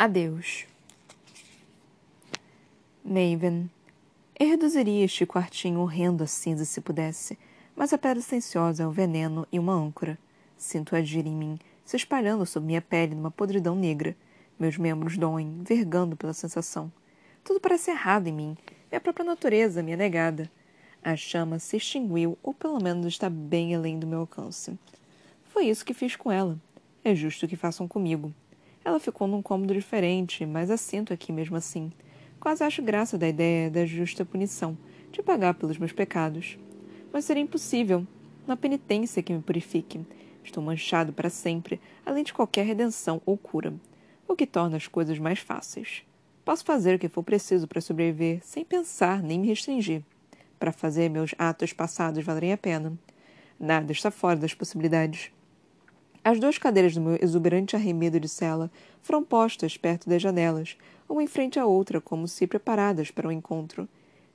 Adeus. Maven. Eu reduziria este quartinho horrendo a cinza se pudesse, mas a pedra silenciosa é um veneno e uma âncora. Sinto agir em mim, se espalhando sob minha pele numa podridão negra. Meus membros doem, vergando pela sensação. Tudo parece errado em mim. Minha própria natureza me é negada. A chama se extinguiu, ou pelo menos está bem além do meu alcance. Foi isso que fiz com ela. É justo que façam comigo. Ela ficou num cômodo diferente, mas assinto aqui mesmo assim. Quase acho graça da ideia da justa punição, de pagar pelos meus pecados. Mas seria impossível. Uma penitência que me purifique. Estou manchado para sempre, além de qualquer redenção ou cura, o que torna as coisas mais fáceis. Posso fazer o que for preciso para sobreviver, sem pensar nem me restringir. Para fazer meus atos passados valerem a pena. Nada está fora das possibilidades. As duas cadeiras do meu exuberante arremedo de cela foram postas perto das janelas, uma em frente à outra, como se preparadas para o um encontro.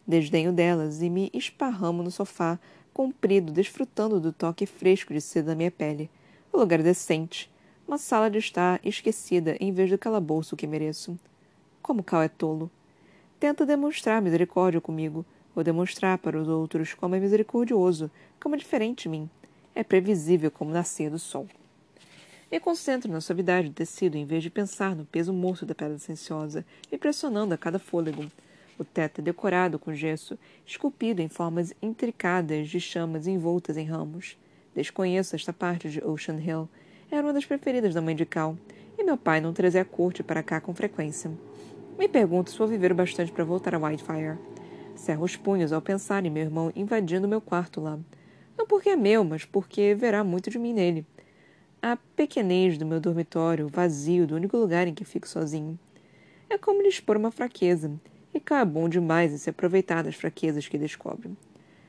Desdenho delas e me esparramo no sofá, comprido, desfrutando do toque fresco de seda da minha pele. O lugar é decente. Uma sala de estar esquecida em vez do calabouço que mereço. Como Cal é tolo. Tenta demonstrar misericórdia comigo, ou demonstrar para os outros como é misericordioso, como é diferente de mim. É previsível como nascer do sol. Me concentro na suavidade do tecido em vez de pensar no peso morto da pedra silenciosa, impressionando a cada fôlego. O teto é decorado com gesso, esculpido em formas intricadas de chamas envoltas em ramos. Desconheço esta parte de Ocean Hill. Era uma das preferidas da mãe de Cal, e meu pai não trazia a corte para cá com frequência. Me pergunto se vou viver o bastante para voltar a Whitefire. Cerro os punhos ao pensar em meu irmão invadindo meu quarto lá. Não porque é meu, mas porque verá muito de mim nele a pequenez do meu dormitório, vazio do único lugar em que fico sozinho. É como lhe expor uma fraqueza, e cá é bom demais em se aproveitar das fraquezas que descobre.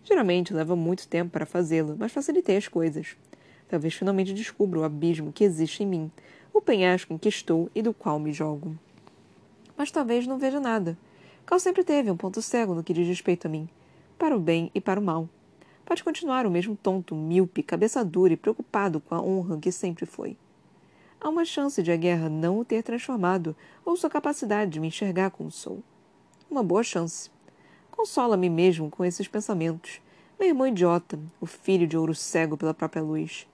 Geralmente leva muito tempo para fazê-lo, mas facilitei as coisas. Talvez finalmente descubra o abismo que existe em mim, o penhasco em que estou e do qual me jogo. Mas talvez não veja nada. Cal sempre teve um ponto cego no que diz respeito a mim, para o bem e para o mal pode continuar o mesmo tonto, míope, cabeça dura e preocupado com a honra que sempre foi. Há uma chance de a guerra não o ter transformado ou sua capacidade de me enxergar como sou. Uma boa chance. Consola-me mesmo com esses pensamentos. Meu irmão idiota, o filho de ouro cego pela própria luz.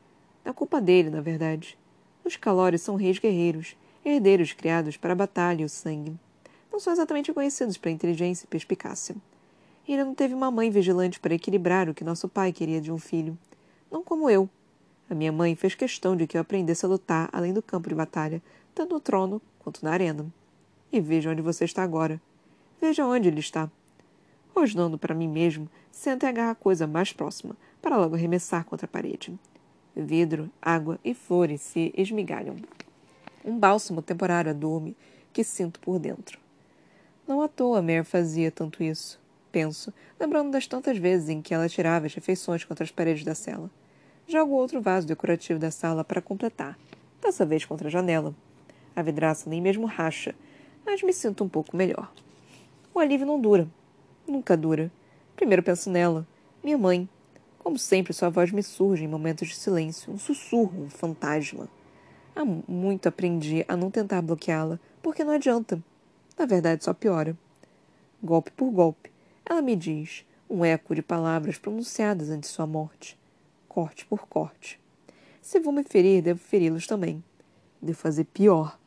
É culpa dele, na verdade. Os calores são reis guerreiros, herdeiros criados para a batalha e o sangue. Não são exatamente conhecidos pela inteligência e perspicácia. Ele não teve uma mãe vigilante para equilibrar o que nosso pai queria de um filho. Não como eu. A minha mãe fez questão de que eu aprendesse a lutar além do campo de batalha, tanto no trono quanto na arena. E veja onde você está agora. Veja onde ele está. Rosnando para mim mesmo, senta e agarra a coisa mais próxima, para logo arremessar contra a parede. Vidro, água e flores se esmigalham. Um bálsamo temporário a dorme que sinto por dentro. Não à toa Mare fazia tanto isso penso, lembrando das tantas vezes em que ela tirava as refeições contra as paredes da cela. Jogo outro vaso decorativo da sala para completar, dessa vez contra a janela. A vidraça nem mesmo racha, mas me sinto um pouco melhor. O alívio não dura. Nunca dura. Primeiro penso nela, minha mãe. Como sempre, sua voz me surge em momentos de silêncio, um sussurro, um fantasma. Há muito aprendi a não tentar bloqueá-la, porque não adianta. Na verdade, só piora. Golpe por golpe, ela me diz, um eco de palavras pronunciadas antes de sua morte, corte por corte. Se vou me ferir, devo feri-los também. Devo fazer pior.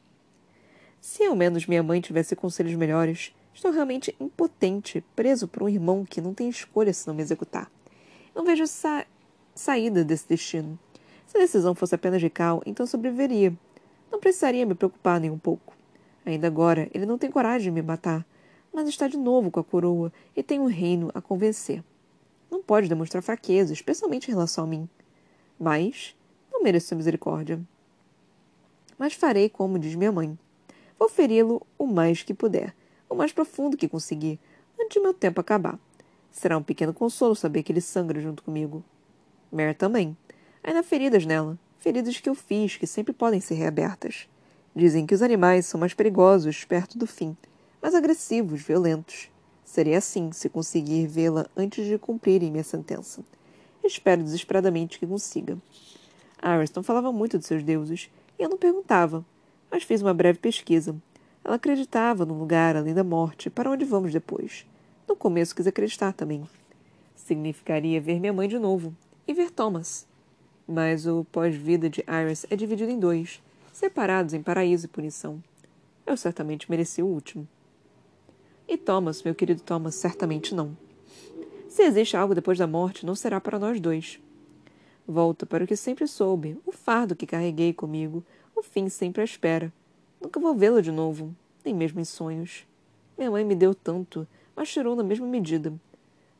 Se ao menos minha mãe tivesse conselhos melhores, estou realmente impotente, preso por um irmão que não tem escolha se não me executar. Não vejo sa saída desse destino. Se a decisão fosse apenas de Cal, então sobreviveria. Não precisaria me preocupar nem um pouco. Ainda agora, ele não tem coragem de me matar, mas está de novo com a coroa e tem um reino a convencer. Não pode demonstrar fraqueza, especialmente em relação a mim. Mas não mereço misericórdia. Mas farei como diz minha mãe. Vou feri-lo o mais que puder, o mais profundo que conseguir, antes de meu tempo acabar. Será um pequeno consolo saber que ele sangra junto comigo. Mer também. Ainda há feridas nela, feridas que eu fiz, que sempre podem ser reabertas. Dizem que os animais são mais perigosos perto do fim, mas agressivos, violentos. Seria assim se conseguir vê-la antes de cumprirem minha sentença. Espero desesperadamente que consiga. Ariston falava muito de seus deuses, e eu não perguntava, mas fiz uma breve pesquisa. Ela acreditava num lugar além da morte, para onde vamos depois. No começo quis acreditar também. Significaria ver minha mãe de novo e ver Thomas. Mas o pós-vida de Iris é dividido em dois, separados em paraíso e punição. Eu certamente mereci o último. E Thomas, meu querido Thomas, certamente não. Se existe algo depois da morte, não será para nós dois. Volto para o que sempre soube, o fardo que carreguei comigo, o fim sempre à espera. Nunca vou vê-lo de novo, nem mesmo em sonhos. Minha mãe me deu tanto, mas tirou na mesma medida.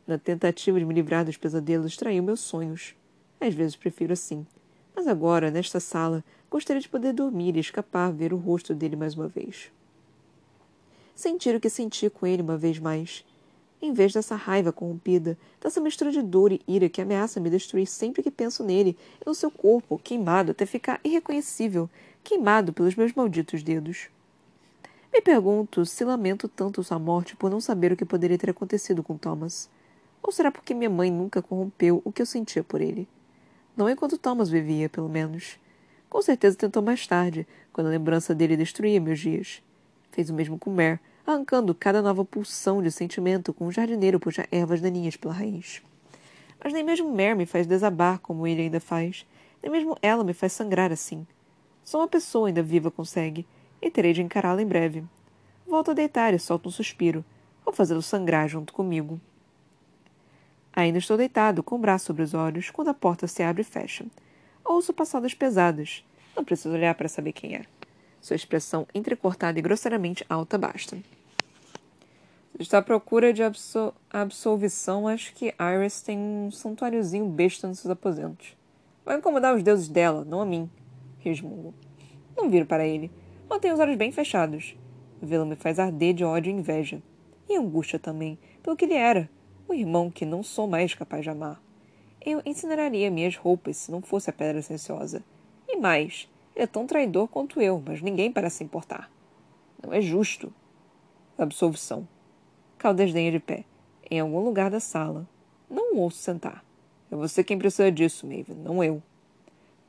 Na tentativa de me livrar dos pesadelos, traiu meus sonhos. Às vezes prefiro assim. Mas agora, nesta sala, gostaria de poder dormir e escapar ver o rosto dele mais uma vez. Sentir o que senti com ele uma vez mais. Em vez dessa raiva corrompida, dessa mistura de dor e ira que ameaça me destruir sempre que penso nele e no seu corpo, queimado até ficar irreconhecível, queimado pelos meus malditos dedos. Me pergunto se lamento tanto sua morte por não saber o que poderia ter acontecido com Thomas. Ou será porque minha mãe nunca corrompeu o que eu sentia por ele? Não enquanto Thomas vivia, pelo menos. Com certeza tentou mais tarde, quando a lembrança dele destruía meus dias. Fez o mesmo com Mare, arrancando cada nova pulsão de sentimento com um jardineiro puxa ervas daninhas pela raiz. Mas nem mesmo Mare me faz desabar como ele ainda faz, nem mesmo ela me faz sangrar assim. Só uma pessoa ainda viva consegue, e terei de encará-la em breve. Volto a deitar e solto um suspiro. Vou fazê-lo sangrar junto comigo. Ainda estou deitado, com o braço sobre os olhos, quando a porta se abre e fecha. Ouço passadas pesadas. Não preciso olhar para saber quem é. Sua expressão entrecortada e grosseiramente alta basta. Está à procura de absol absolvição, acho que Iris tem um santuáriozinho besta nos seus aposentos. Vai incomodar os deuses dela, não a mim. Resmungo. Não viro para ele. Mantenho os olhos bem fechados. Vê-lo me faz arder de ódio e inveja. E angústia também, pelo que ele era. O irmão que não sou mais capaz de amar. Eu incineraria minhas roupas se não fosse a pedra silenciosa. E mais, é tão traidor quanto eu, mas ninguém parece importar. Não é justo. Absolvição. Cal desdenha de pé, em algum lugar da sala. Não o ouço sentar. É você quem precisa disso, Maven, não eu.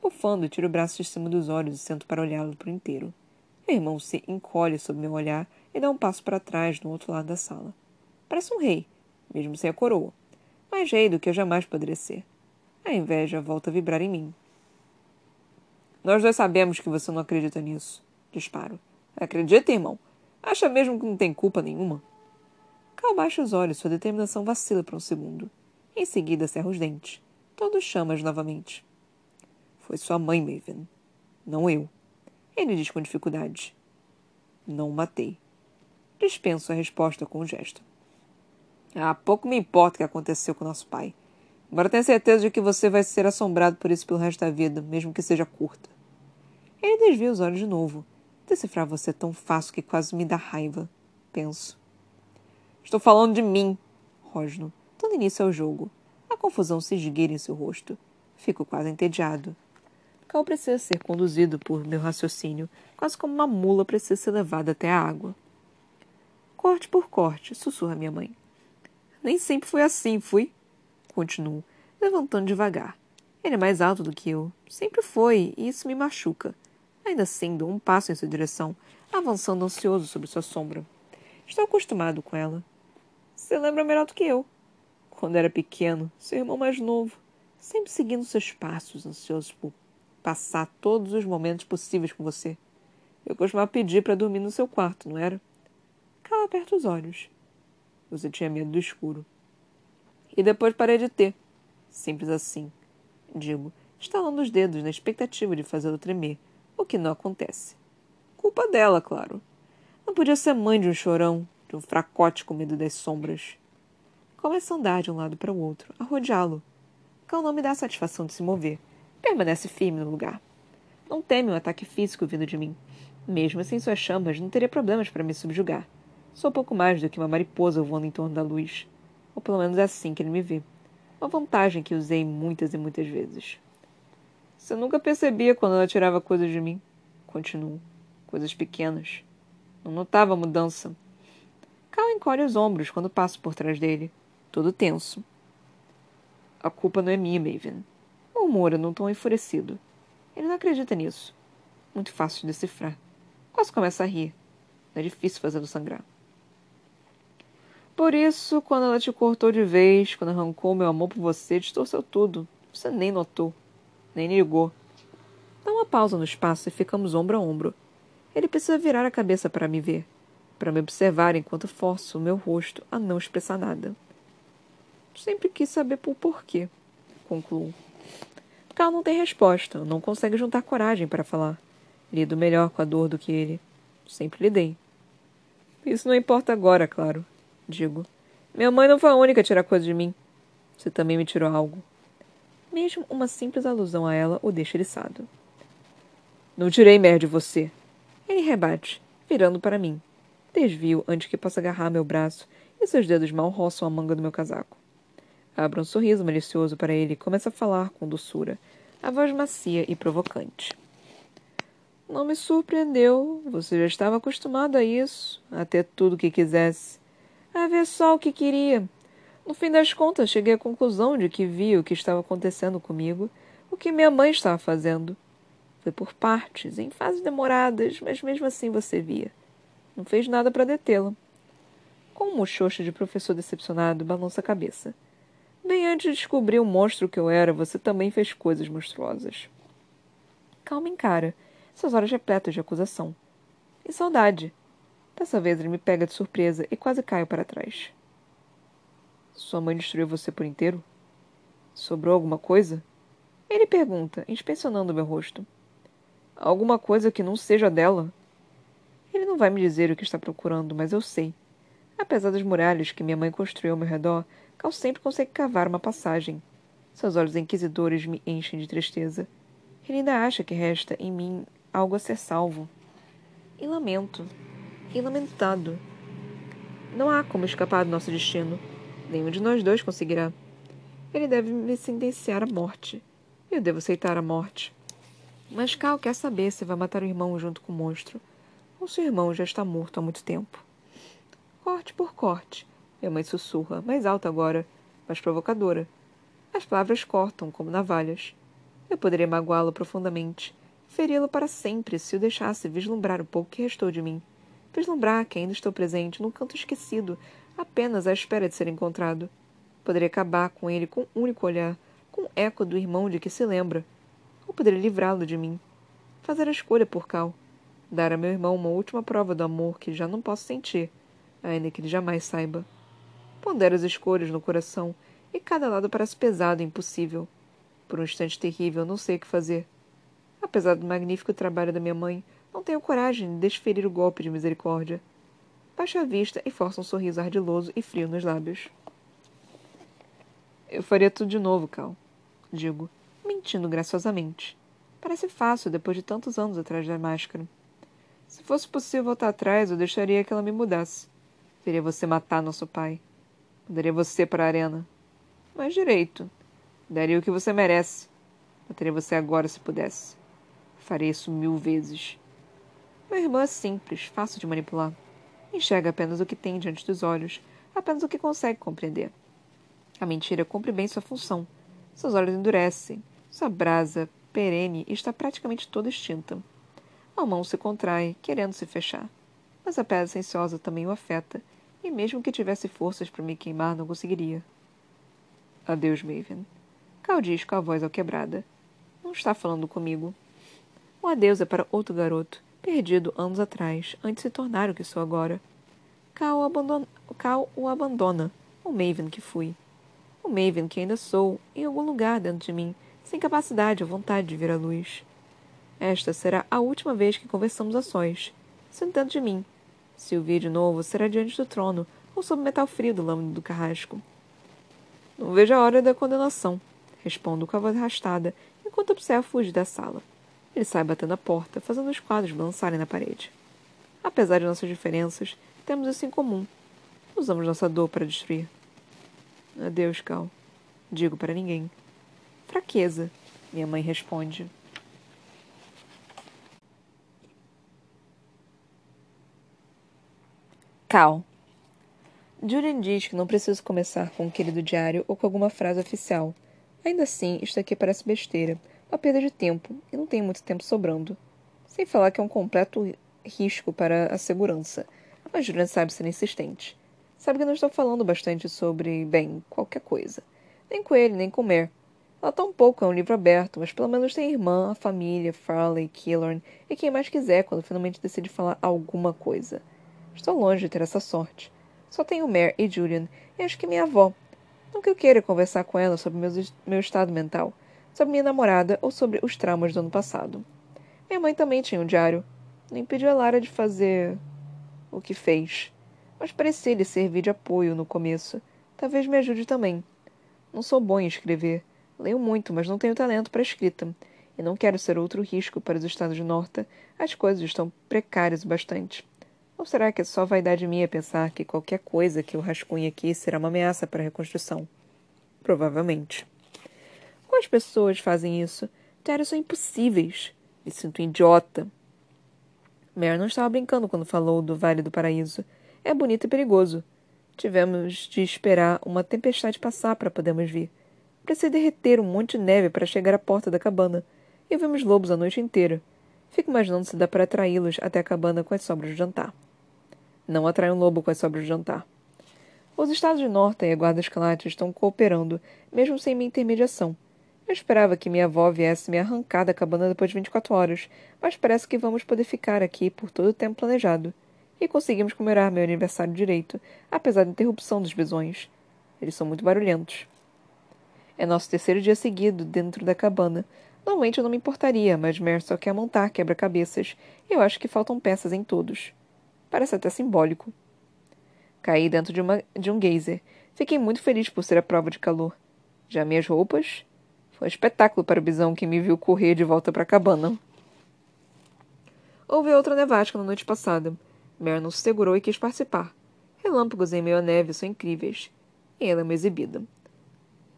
Bufando, tiro o braço de cima dos olhos e sento para olhá-lo por inteiro. Meu irmão se encolhe sob meu olhar e dá um passo para trás, no outro lado da sala. Parece um rei, mesmo sem a coroa. Mais rei do que eu jamais poderia ser. A inveja volta a vibrar em mim. Nós dois sabemos que você não acredita nisso. Disparo. Acredita, irmão? Acha mesmo que não tem culpa nenhuma? Cal baixa os olhos, sua determinação vacila por um segundo. Em seguida, cerra os dentes. Todos chamas novamente. Foi sua mãe, Maven. Não eu. Ele diz com dificuldade. Não matei. Dispenso a resposta com um gesto. Ah, pouco me importa o que aconteceu com nosso pai. Agora tenho certeza de que você vai ser assombrado por isso pelo resto da vida, mesmo que seja curta. Ele desvia os olhos de novo. Decifrar você é tão fácil que quase me dá raiva. Penso. Estou falando de mim, rosno, dando início ao jogo. A confusão se esgueira em seu rosto. Fico quase entediado. Cal precisa ser conduzido por meu raciocínio, quase como uma mula precisa ser levada até a água. Corte por corte, sussurra minha mãe. Nem sempre foi assim, fui. Continuo, levantando devagar. Ele é mais alto do que eu. Sempre foi, e isso me machuca. Ainda dou um passo em sua direção, avançando ansioso sobre sua sombra. Estou acostumado com ela. Você lembra melhor do que eu. Quando era pequeno, seu irmão mais novo, sempre seguindo seus passos, ansioso por passar todos os momentos possíveis com você. Eu costumava pedir para dormir no seu quarto, não era? Cala perto os olhos. Você tinha medo do escuro. E depois parei de ter. Simples assim. Digo, estalando os dedos na expectativa de fazê-lo tremer, o que não acontece. Culpa dela, claro. Não podia ser mãe de um chorão, de um fracote com medo das sombras. Começa a andar de um lado para o outro, a rodeá-lo. Cal não me dá satisfação de se mover. Permanece firme no lugar. Não teme um ataque físico vindo de mim. Mesmo sem suas chamas, não teria problemas para me subjugar. Sou pouco mais do que uma mariposa voando em torno da luz. Ou pelo menos é assim que ele me vê. Uma vantagem que usei muitas e muitas vezes. Você nunca percebia quando ela tirava coisas de mim. Continuo. Coisas pequenas. Não notava a mudança. Cal encolhe os ombros quando passo por trás dele, todo tenso. A culpa não é minha, Maven. Murmura num tom enfurecido. Ele não acredita nisso. Muito fácil de decifrar. Quase começa a rir. Não é difícil fazê-lo sangrar. Por isso, quando ela te cortou de vez, quando arrancou meu amor por você, distorceu tudo. Você nem notou, nem ligou. Dá uma pausa no espaço e ficamos ombro a ombro. Ele precisa virar a cabeça para me ver, para me observar enquanto forço o meu rosto a não expressar nada. Sempre quis saber por porquê, concluo. Cal não tem resposta, não consegue juntar coragem para falar. Lido melhor com a dor do que ele. Sempre lidei. Isso não importa agora, claro digo. Minha mãe não foi a única a tirar coisa de mim. Você também me tirou algo. Mesmo uma simples alusão a ela o deixa eriçado. Não tirei merda de você. Ele rebate, virando para mim. Desvio antes que possa agarrar meu braço e seus dedos mal roçam a manga do meu casaco. Abro um sorriso malicioso para ele e começo a falar com doçura, a voz macia e provocante. Não me surpreendeu. Você já estava acostumado a isso, a ter tudo o que quisesse a ver só o que queria. No fim das contas, cheguei à conclusão de que vi o que estava acontecendo comigo, o que minha mãe estava fazendo. Foi por partes, em fases demoradas, mas mesmo assim você via. Não fez nada para detê-la. Com um muxoxo de professor decepcionado, balança a cabeça. Bem antes de descobrir o monstro que eu era, você também fez coisas monstruosas. Calma encara, seus olhos repletos de acusação. E saudade. Dessa vez ele me pega de surpresa e quase caio para trás. Sua mãe destruiu você por inteiro? Sobrou alguma coisa? Ele pergunta, inspecionando meu rosto. Alguma coisa que não seja dela? Ele não vai me dizer o que está procurando, mas eu sei. Apesar das muralhas que minha mãe construiu ao meu redor, Cal sempre consegue cavar uma passagem. Seus olhos inquisidores me enchem de tristeza. Ele ainda acha que resta em mim algo a ser salvo. E lamento e lamentado. Não há como escapar do nosso destino. Nenhum de nós dois conseguirá. Ele deve me sentenciar à morte. Eu devo aceitar a morte. Mas Cal quer saber se vai matar o irmão junto com o monstro, ou se o irmão já está morto há muito tempo. Corte por corte. Minha mãe sussurra, mais alta agora, mais provocadora. As palavras cortam como navalhas. Eu poderia magoá-lo profundamente, feri-lo para sempre se o deixasse vislumbrar o pouco que restou de mim vislumbrar que ainda estou presente num canto esquecido, apenas à espera de ser encontrado. Poderia acabar com ele com um único olhar, com um eco do irmão de que se lembra. Ou poderia livrá-lo de mim. Fazer a escolha por Cal. Dar a meu irmão uma última prova do amor que já não posso sentir, ainda que ele jamais saiba. Pondero as escolhas no coração e cada lado parece pesado e impossível. Por um instante terrível, não sei o que fazer. Apesar do magnífico trabalho da minha mãe, não tenho coragem de desferir o golpe de misericórdia. Baixa a vista e força um sorriso ardiloso e frio nos lábios. Eu faria tudo de novo, Cal. Digo, mentindo graciosamente. Parece fácil depois de tantos anos atrás da máscara. Se fosse possível voltar atrás, eu deixaria que ela me mudasse. Teria você matar nosso pai. Mandaria você para a arena. Mas direito. Daria o que você merece. Mataria você agora se pudesse. Faria isso mil vezes. Meu irmão é simples, fácil de manipular. Enxerga apenas o que tem diante dos olhos, apenas o que consegue compreender. A mentira cumpre bem sua função. Seus olhos endurecem, sua brasa perene está praticamente toda extinta. A mão se contrai, querendo se fechar. Mas a pedra silenciosa também o afeta, e mesmo que tivesse forças para me queimar, não conseguiria. Adeus, Maven. Cal diz com a voz alquebrada. Não está falando comigo. O adeus é para outro garoto, perdido anos atrás, antes de se tornar o que sou agora. Cal, Cal o abandona, o Maven que fui. O Maven que ainda sou, em algum lugar dentro de mim, sem capacidade ou vontade de ver a luz. Esta será a última vez que conversamos a sós, sentando de mim. Se o vir de novo, será diante do trono ou sob o metal frio do lâmina do carrasco. Não vejo a hora da condenação, respondo com a voz arrastada, enquanto observo fugir da sala. Ele sai batendo a porta, fazendo os quadros balançarem na parede. Apesar de nossas diferenças, temos isso em comum. Usamos nossa dor para destruir. Adeus, Cal. Digo para ninguém. Fraqueza, minha mãe responde. Cal. Julian diz que não preciso começar com um querido diário ou com alguma frase oficial. Ainda assim, isto aqui parece besteira uma perda de tempo, e não tenho muito tempo sobrando. Sem falar que é um completo risco para a segurança. Mas Julian sabe ser insistente. Sabe que não estou falando bastante sobre, bem, qualquer coisa. Nem com ele, nem com Mer. Ela tampouco é um livro aberto, mas pelo menos tem irmã, a família, Farley, Killorn e quem mais quiser quando finalmente decide falar alguma coisa. Estou longe de ter essa sorte. Só tenho Mer e Julian, e acho que minha avó. Não que eu queira conversar com ela sobre meu, meu estado mental, sobre minha namorada ou sobre os traumas do ano passado. Minha mãe também tinha um diário. Não impediu a Lara de fazer o que fez. Mas parecia lhe servir de apoio no começo. Talvez me ajude também. Não sou bom em escrever. Leio muito, mas não tenho talento para escrita. E não quero ser outro risco para os estados de Norta. As coisas estão precárias o bastante. Ou será que é só vaidade minha pensar que qualquer coisa que eu rascunhe aqui será uma ameaça para a reconstrução? Provavelmente. Quais pessoas fazem isso? Diários são impossíveis. Me sinto idiota. Mary não estava brincando quando falou do Vale do Paraíso. É bonito e perigoso. Tivemos de esperar uma tempestade passar para podermos vir. Precisei derreter um monte de neve para chegar à porta da cabana. E vimos lobos a noite inteira. Fico imaginando se dá para atraí-los até a cabana com as sobras de jantar. Não atrai um lobo com as sobras de jantar. Os estados de Norte e a Guarda Escarlate estão cooperando, mesmo sem minha intermediação. Eu esperava que minha avó viesse me arrancar da cabana depois de 24 horas, mas parece que vamos poder ficar aqui por todo o tempo planejado. E conseguimos comemorar meu aniversário direito, apesar da interrupção dos bisões. Eles são muito barulhentos. É nosso terceiro dia seguido dentro da cabana. Normalmente eu não me importaria, mas Mer só quer montar quebra-cabeças, e eu acho que faltam peças em todos. Parece até simbólico. Caí dentro de, uma, de um geyser. Fiquei muito feliz por ser a prova de calor. Já minhas roupas foi um espetáculo para o bisão que me viu correr de volta para a cabana. Houve outra nevasca na noite passada. Mernon se segurou e quis participar. Relâmpagos em meio à neve são incríveis. E ela é uma exibida.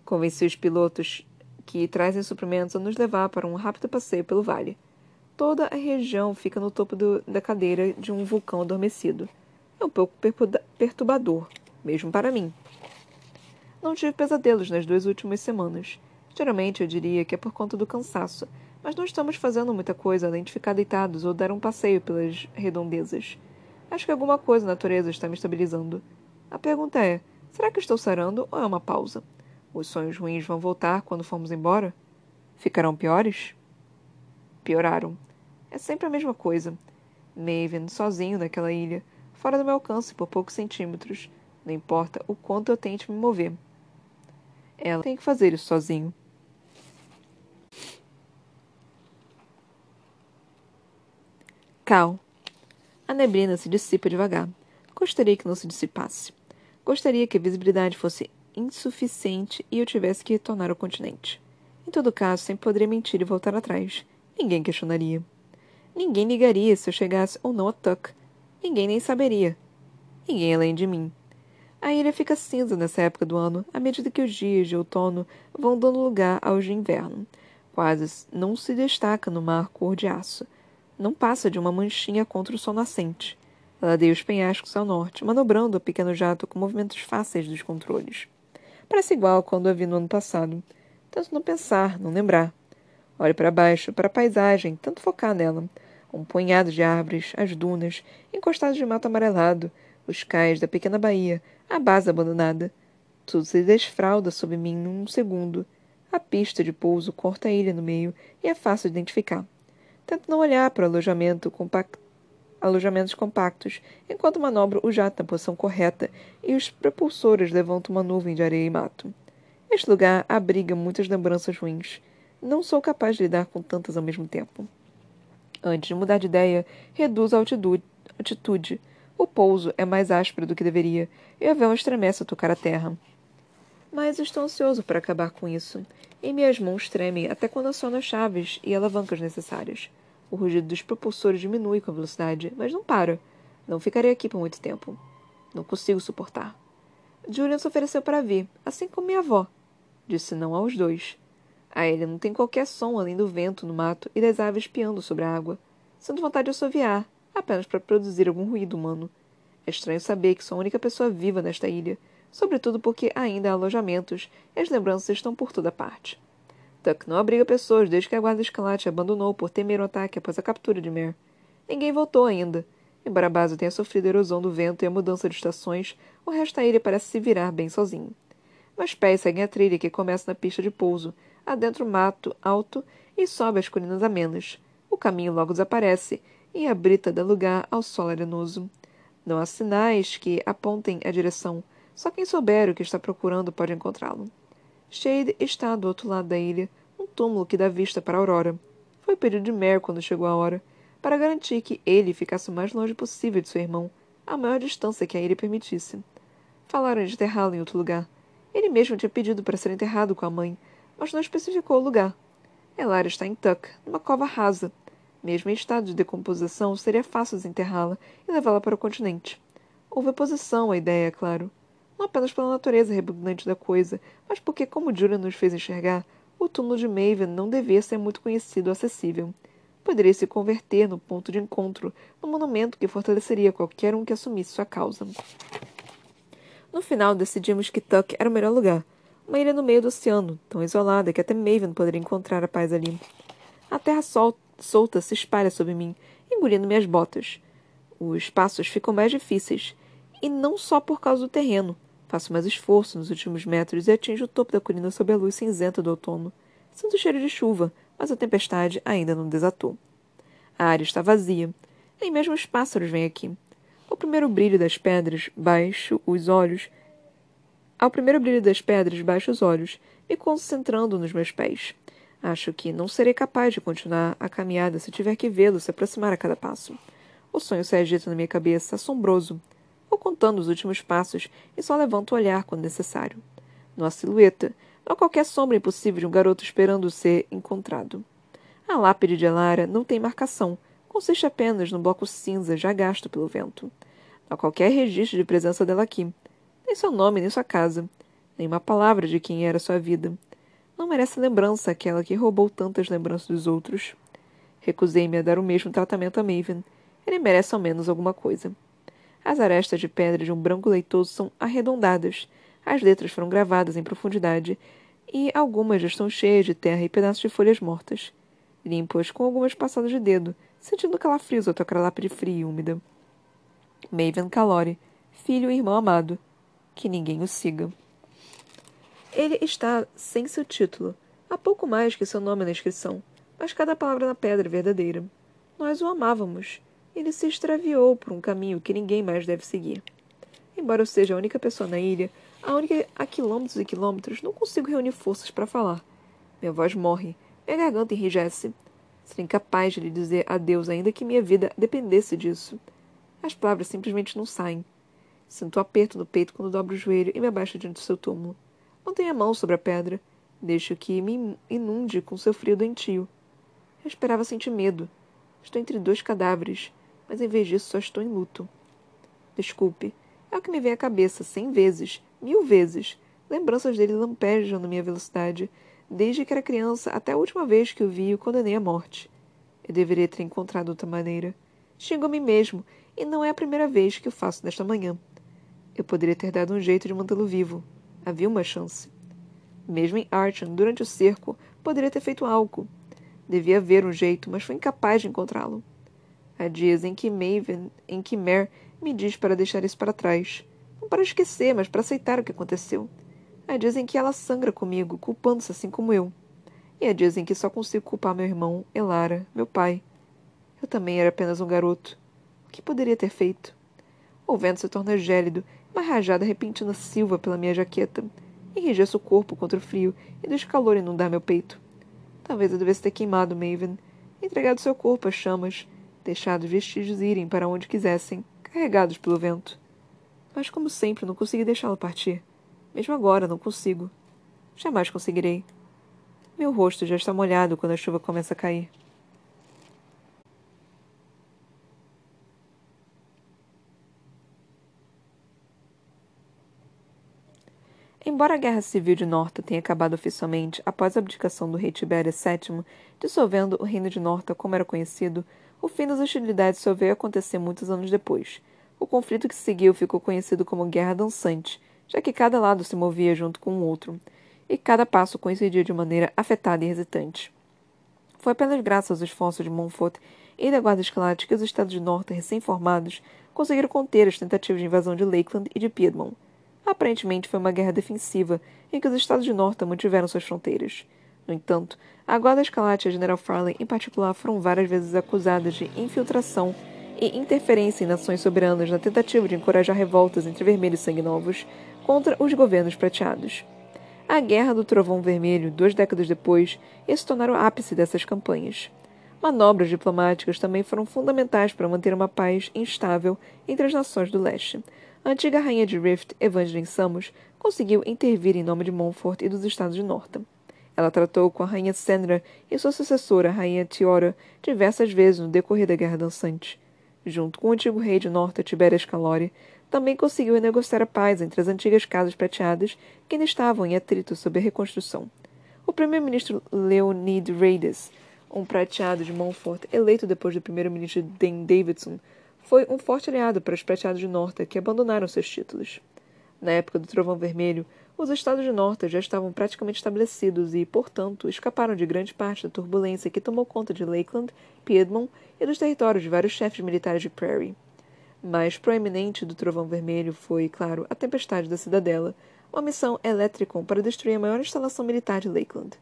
Convenci os pilotos que trazem suprimentos a nos levar para um rápido passeio pelo vale. Toda a região fica no topo do, da cadeira de um vulcão adormecido. É um pouco perturbador, mesmo para mim. Não tive pesadelos nas duas últimas semanas. Geralmente eu diria que é por conta do cansaço, mas não estamos fazendo muita coisa além de ficar deitados ou dar um passeio pelas redondezas. Acho que alguma coisa na natureza está me estabilizando. A pergunta é: será que estou sarando ou é uma pausa? Os sonhos ruins vão voltar quando formos embora? Ficarão piores? Pioraram. É sempre a mesma coisa. Maven sozinho naquela ilha, fora do meu alcance por poucos centímetros. Não importa o quanto eu tente me mover. Ela tem que fazer isso sozinho. Cal. A neblina se dissipa devagar. Gostaria que não se dissipasse. Gostaria que a visibilidade fosse insuficiente e eu tivesse que retornar ao continente. Em todo caso, sempre poderia mentir e voltar atrás. Ninguém questionaria. Ninguém ligaria se eu chegasse ou não a Tuck. Ninguém nem saberia. Ninguém além de mim. A ilha fica cinza nessa época do ano, à medida que os dias de outono vão dando lugar aos de inverno. Quase não se destaca no mar cor de aço, não passa de uma manchinha contra o sol nascente. Ladeia os penhascos ao norte, manobrando o pequeno jato com movimentos fáceis dos controles. Parece igual quando a vi no ano passado. Tanto não pensar, não lembrar. Olhe para baixo, para a paisagem, tanto focar nela. Um punhado de árvores, as dunas, encostados de mato amarelado, os cais da pequena baía, a base abandonada. Tudo se desfralda sob mim num segundo. A pista de pouso corta a ilha no meio e é fácil de identificar. Tento não olhar para o alojamento compact... alojamentos compactos, enquanto manobro o jato na posição correta e os propulsores levantam uma nuvem de areia e mato. Este lugar abriga muitas lembranças ruins. Não sou capaz de lidar com tantas ao mesmo tempo. Antes de mudar de ideia, reduzo a altitude. altitude. O pouso é mais áspero do que deveria, e o avião estremece ao tocar a terra. Mas estou ansioso para acabar com isso, e minhas mãos tremem até quando aciono as chaves e alavancas necessárias. O rugido dos propulsores diminui com a velocidade, mas não para. Não ficarei aqui por muito tempo. Não consigo suportar. Julian se ofereceu para vir, assim como minha avó. Disse não aos dois. A ilha não tem qualquer som além do vento no mato e das aves piando sobre a água. Sinto vontade de assoviar, apenas para produzir algum ruído humano. É estranho saber que sou a única pessoa viva nesta ilha, sobretudo porque ainda há alojamentos e as lembranças estão por toda parte. Tuck não abriga pessoas desde que a guarda escalate abandonou por temer o ataque após a captura de Mare. Ninguém voltou ainda. Embora a base tenha sofrido a erosão do vento e a mudança de estações, o resto da ilha parece se virar bem sozinho. Meus pés seguem a trilha que começa na pista de pouso, adentra o mato alto e sobe as colinas amenas. O caminho logo desaparece e a brita dá lugar ao sol arenoso. Não há sinais que apontem a direção. Só quem souber o que está procurando pode encontrá-lo. Shade está do outro lado da ilha, um túmulo que dá vista para a aurora. Foi o pedido de Mer quando chegou a hora, para garantir que ele ficasse o mais longe possível de seu irmão, a maior distância que a ilha permitisse. Falaram de enterrá-lo em outro lugar. Ele mesmo tinha pedido para ser enterrado com a mãe, mas não especificou o lugar. Elara está em Tuck, numa cova rasa. Mesmo em estado de decomposição, seria fácil desenterrá-la e levá-la para o continente. Houve oposição à ideia, é claro não apenas pela natureza repugnante da coisa, mas porque, como Julia nos fez enxergar, o túmulo de Maven não devia ser muito conhecido ou acessível. Poderia se converter no ponto de encontro, no monumento que fortaleceria qualquer um que assumisse sua causa. No final, decidimos que Tuck era o melhor lugar. Uma ilha no meio do oceano, tão isolada que até Maven poderia encontrar a paz ali. A terra sol solta se espalha sobre mim, engolindo minhas botas. Os passos ficam mais difíceis, e não só por causa do terreno. Faço mais esforço nos últimos metros e atinjo o topo da colina sob a luz cinzenta do outono. Sinto o cheiro de chuva, mas a tempestade ainda não desatou. A área está vazia. Nem mesmo os pássaros vêm aqui. Ao primeiro brilho das pedras, baixo os olhos. Ao primeiro brilho das pedras, baixo os olhos, me concentrando nos meus pés. Acho que não serei capaz de continuar a caminhada se tiver que vê-lo se aproximar a cada passo. O sonho se agita na minha cabeça, assombroso. Vou contando os últimos passos e só levanto o olhar quando necessário. Não há silhueta, não há qualquer sombra impossível de um garoto esperando ser encontrado. A lápide de Elara não tem marcação, consiste apenas num bloco cinza já gasto pelo vento. Não há qualquer registro de presença dela aqui, nem seu nome, nem sua casa, nem uma palavra de quem era sua vida. Não merece lembrança aquela que roubou tantas lembranças dos outros. Recusei-me a dar o mesmo tratamento a Maven. Ele merece ao menos alguma coisa. As arestas de pedra de um branco leitoso são arredondadas. As letras foram gravadas em profundidade e algumas já estão cheias de terra e pedaços de folhas mortas. Limpo-as com algumas passadas de dedo, sentindo calafrios ao tocar a lápide fria e úmida. Maven Calore, filho e irmão amado. Que ninguém o siga. Ele está sem seu título. Há pouco mais que seu nome na inscrição, mas cada palavra na pedra é verdadeira. Nós o amávamos ele se extraviou por um caminho que ninguém mais deve seguir. Embora eu seja a única pessoa na ilha, a única a quilômetros e quilômetros, não consigo reunir forças para falar. Minha voz morre, minha garganta enrijece. Seria incapaz de lhe dizer adeus, ainda que minha vida dependesse disso. As palavras simplesmente não saem. Sinto um aperto no peito quando dobro o joelho e me abaixo diante do seu túmulo. Mantenho a mão sobre a pedra. Deixo que me inunde com seu frio doentio. Eu esperava sentir medo. Estou entre dois cadáveres mas em vez disso só estou em luto. Desculpe, é o que me vem à cabeça cem vezes, mil vezes. Lembranças dele lampejam na minha velocidade, desde que era criança até a última vez que o vi o condenei à morte. Eu deveria ter encontrado outra maneira. Xingo a mim mesmo, e não é a primeira vez que o faço nesta manhã. Eu poderia ter dado um jeito de mantê-lo vivo. Havia uma chance. Mesmo em Archon, durante o cerco, poderia ter feito algo. Devia haver um jeito, mas foi incapaz de encontrá-lo. Há dias em que Maven, em que Mare me diz para deixar isso para trás. Não para esquecer, mas para aceitar o que aconteceu. Há dias em que ela sangra comigo, culpando-se assim como eu. E há dias em que só consigo culpar meu irmão, Elara, meu pai. Eu também era apenas um garoto. O que poderia ter feito? O vento se torna gélido, uma rajada repentina silva pela minha jaqueta. Enrijeço o corpo contra o frio e deixo o calor inundar meu peito. Talvez eu devesse ter queimado Maven, entregado seu corpo às chamas, deixado os vestígios irem para onde quisessem, carregados pelo vento. Mas, como sempre, não consegui deixá-lo partir. Mesmo agora, não consigo. Jamais conseguirei. Meu rosto já está molhado quando a chuva começa a cair. Embora a Guerra Civil de Norta tenha acabado oficialmente após a abdicação do rei Tibério VII, dissolvendo o reino de Norta como era conhecido, o fim das hostilidades só veio acontecer muitos anos depois. O conflito que seguiu ficou conhecido como Guerra Dançante, já que cada lado se movia junto com o outro, e cada passo coincidia de maneira afetada e hesitante. Foi apenas graças aos esforços de Montfort e da Guarda Escarlate que os estados de norte recém-formados conseguiram conter as tentativas de invasão de Lakeland e de Piedmont. Aparentemente foi uma guerra defensiva em que os estados de norte mantiveram suas fronteiras. No entanto, a Guarda Escarlate e a General Farley, em particular, foram várias vezes acusadas de infiltração e interferência em nações soberanas na tentativa de encorajar revoltas entre vermelhos sanguinovos contra os governos prateados. A Guerra do Trovão Vermelho, duas décadas depois, se tornar o ápice dessas campanhas. Manobras diplomáticas também foram fundamentais para manter uma paz instável entre as nações do leste. A antiga rainha de Rift, Evangeline Samos, conseguiu intervir em nome de Montfort e dos estados de Norta. Ela tratou com a rainha Sandra e sua sucessora, a rainha Tiora, diversas vezes no decorrer da Guerra Dançante. Junto com o antigo rei de Norta, Tiberias Calori, também conseguiu negociar a paz entre as antigas casas prateadas que ainda estavam em atrito sob a reconstrução. O primeiro-ministro Leonid Reyes, um prateado de Montfort, eleito depois do primeiro-ministro Dan Davidson, foi um forte aliado para os prateados de Norta que abandonaram seus títulos. Na época do Trovão Vermelho, os estados de Norta já estavam praticamente estabelecidos e, portanto, escaparam de grande parte da turbulência que tomou conta de Lakeland, Piedmont e dos territórios de vários chefes militares de Prairie mais proeminente do Trovão Vermelho foi, claro, a Tempestade da Cidadela, uma missão Electricon para destruir a maior instalação militar de Lakeland.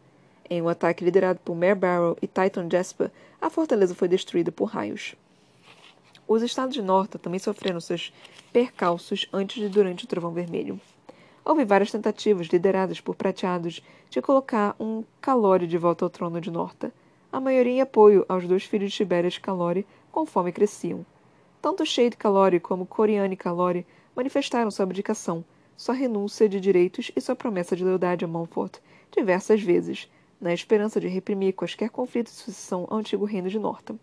Em um ataque liderado por Mare Barrow e Titan Jasper, a fortaleza foi destruída por raios. Os estados de Norta também sofreram seus percalços antes e durante o Trovão Vermelho. Houve várias tentativas, lideradas por prateados, de colocar um Calore de volta ao trono de Norta, a maioria em apoio aos dois filhos de Tiberias Calore, conforme cresciam. Tanto Shade Calori como Coriane Calori manifestaram sua abdicação, sua renúncia de direitos e sua promessa de lealdade a Montfort diversas vezes, na esperança de reprimir quaisquer conflitos de sucessão ao antigo reino de Norton.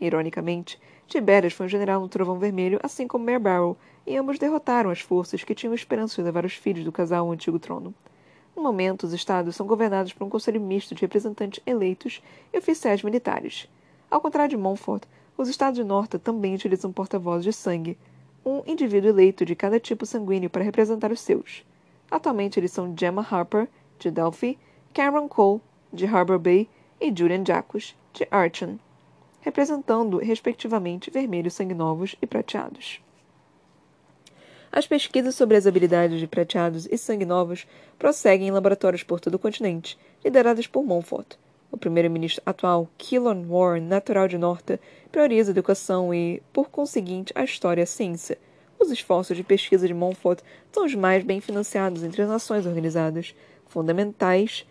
Ironicamente, Tiberias foi um general no Trovão Vermelho, assim como Mare Barrow, e ambos derrotaram as forças que tinham esperança de levar os filhos do casal ao antigo trono. No momento, os estados são governados por um conselho misto de representantes eleitos e oficiais militares. Ao contrário de Montfort, os estados de Norta também utilizam porta-vozes de sangue, um indivíduo eleito de cada tipo sanguíneo para representar os seus. Atualmente eles são Gemma Harper, de Delphi, Cameron Cole, de Harbor Bay, e Julian Jacques, de Archon, representando, respectivamente, vermelhos sanguinovos e prateados. As pesquisas sobre as habilidades de prateados e sanguinovos prosseguem em laboratórios por todo o continente, lideradas por Montfort, o primeiro-ministro atual, Keelan Warren, natural de Norta, prioriza a educação e, por conseguinte, a história e a ciência. Os esforços de pesquisa de Montfort são os mais bem financiados entre as nações organizadas. Fundamentais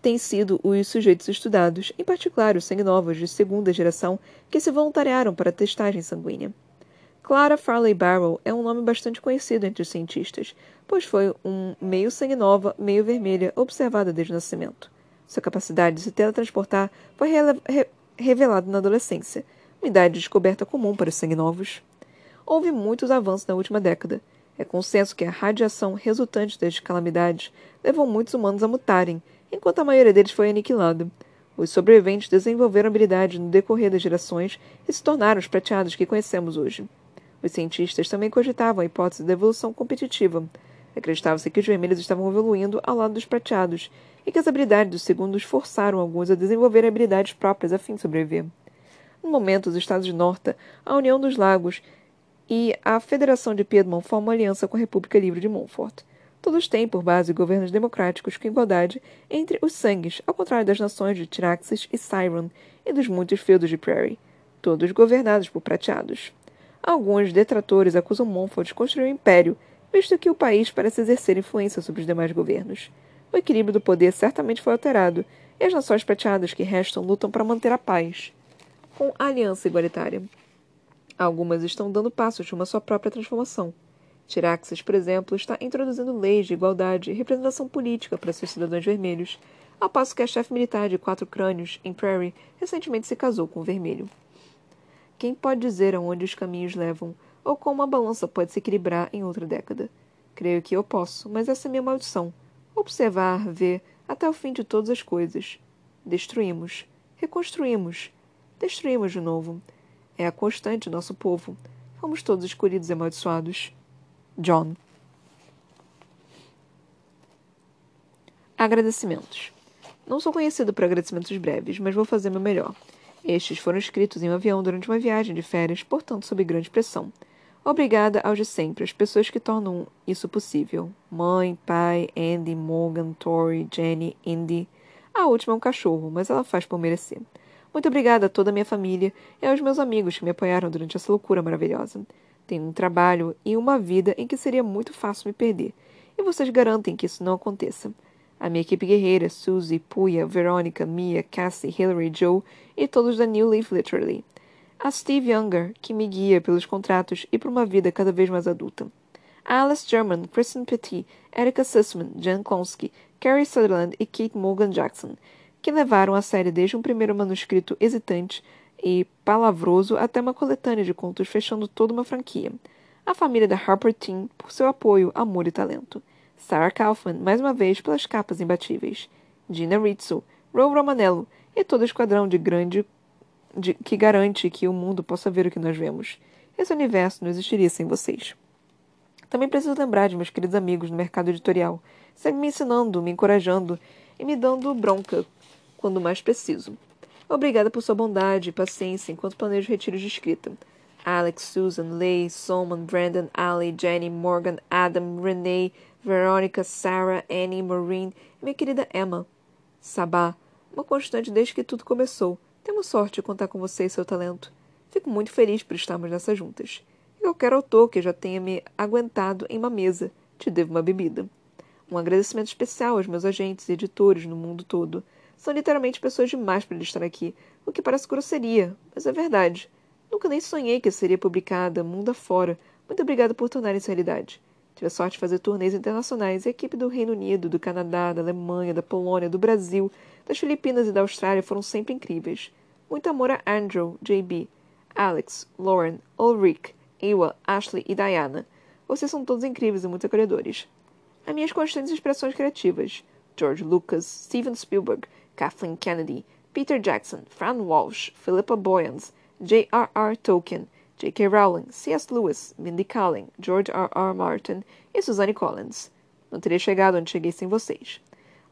têm sido os sujeitos estudados, em particular os sanguinovos de segunda geração que se voluntariaram para a testagem sanguínea. Clara Farley Barrow é um nome bastante conhecido entre os cientistas, pois foi um meio sanguinova, meio vermelha observada desde o nascimento. Sua capacidade de se teletransportar foi re revelada na adolescência, uma idade de descoberta comum para os sanguinovos. Houve muitos avanços na última década. É consenso que a radiação resultante das calamidades levou muitos humanos a mutarem, enquanto a maioria deles foi aniquilada. Os sobreviventes desenvolveram habilidade no decorrer das gerações e se tornaram os prateados que conhecemos hoje. Os cientistas também cogitavam a hipótese da evolução competitiva. Acreditava-se que os vermelhos estavam evoluindo ao lado dos prateados e que as habilidades dos segundos forçaram alguns a desenvolver habilidades próprias a fim de sobreviver. No momento, os estados de Norta, a União dos Lagos e a Federação de Piedmont formam aliança com a República Livre de Montfort. Todos têm por base governos democráticos com igualdade entre os sangues, ao contrário das nações de Tiraxis e Cyron e dos muitos feudos de Prairie, todos governados por prateados. Alguns detratores acusam Montfort de construir um império, visto que o país parece exercer influência sobre os demais governos o equilíbrio do poder certamente foi alterado, e as nações prateadas que restam lutam para manter a paz, com a aliança igualitária. Algumas estão dando passos de uma sua própria transformação. Tiraxis, por exemplo, está introduzindo leis de igualdade e representação política para seus cidadãos vermelhos, ao passo que a chefe militar de quatro crânios, em Prairie, recentemente se casou com o vermelho. Quem pode dizer aonde os caminhos levam, ou como a balança pode se equilibrar em outra década? Creio que eu posso, mas essa é minha maldição observar, ver até o fim de todas as coisas. Destruímos, reconstruímos, destruímos de novo. É a constante nosso povo. Fomos todos escolhidos e amaldiçoados. John. Agradecimentos. Não sou conhecido por agradecimentos breves, mas vou fazer meu melhor. Estes foram escritos em um avião durante uma viagem de férias, portanto sob grande pressão. Obrigada aos de sempre, as pessoas que tornam isso possível. Mãe, pai, Andy, Morgan, Tori, Jenny, Indy. A última é um cachorro, mas ela faz por merecer. Muito obrigada a toda a minha família e aos meus amigos que me apoiaram durante essa loucura maravilhosa. Tenho um trabalho e uma vida em que seria muito fácil me perder, e vocês garantem que isso não aconteça. A minha equipe guerreira, Suzy, Puya, Verônica, Mia, Cassie, Hillary, Joe e todos da New Leaf Literally. A Steve Younger, que me guia pelos contratos e por uma vida cada vez mais adulta. A Alice German, Kristen Petit, Erika Sussman, Jan Klonsky, Carrie Sutherland e Kate Morgan Jackson, que levaram a série desde um primeiro manuscrito hesitante e palavroso até uma coletânea de contos fechando toda uma franquia. A família da Harper Teen por seu apoio, amor e talento. Sarah Kaufman, mais uma vez, pelas capas imbatíveis. Gina Rizzo, Ro Romanello e todo o esquadrão de grande de, que garante que o mundo possa ver o que nós vemos. Esse universo não existiria sem vocês. Também preciso lembrar de meus queridos amigos no mercado editorial, sempre me ensinando, me encorajando e me dando bronca quando mais preciso. Obrigada por sua bondade e paciência enquanto planejo retiros de escrita. Alex, Susan, Leigh, Solomon, Brandon, Ali, Jenny, Morgan, Adam, Renee, Veronica, Sarah, Annie, Maureen e minha querida Emma. Sabá, uma constante desde que tudo começou. Temos sorte de contar com você e seu talento. Fico muito feliz por estarmos nessas juntas. E qualquer autor que já tenha me aguentado em uma mesa, te devo uma bebida. Um agradecimento especial aos meus agentes e editores no mundo todo. São literalmente pessoas demais para estar aqui, o que parece grosseria, mas é verdade. Nunca nem sonhei que seria publicada, mundo afora. Muito obrigada por tornar isso realidade. Tive a sorte de fazer turnês internacionais e a equipe do Reino Unido, do Canadá, da Alemanha, da Polônia, do Brasil, das Filipinas e da Austrália foram sempre incríveis. Muito amor a Andrew, JB, Alex, Lauren, Ulrich, Ewa, Ashley e Diana. Vocês são todos incríveis e muito acolhedores. As minhas constantes expressões criativas. George Lucas, Steven Spielberg, Kathleen Kennedy, Peter Jackson, Fran Walsh, Philippa Boyens, J.R.R. Tolkien, J.K. Rowling, C.S. Lewis, Mindy Kaling, George R.R. Martin e Suzanne Collins. Não teria chegado onde cheguei sem vocês.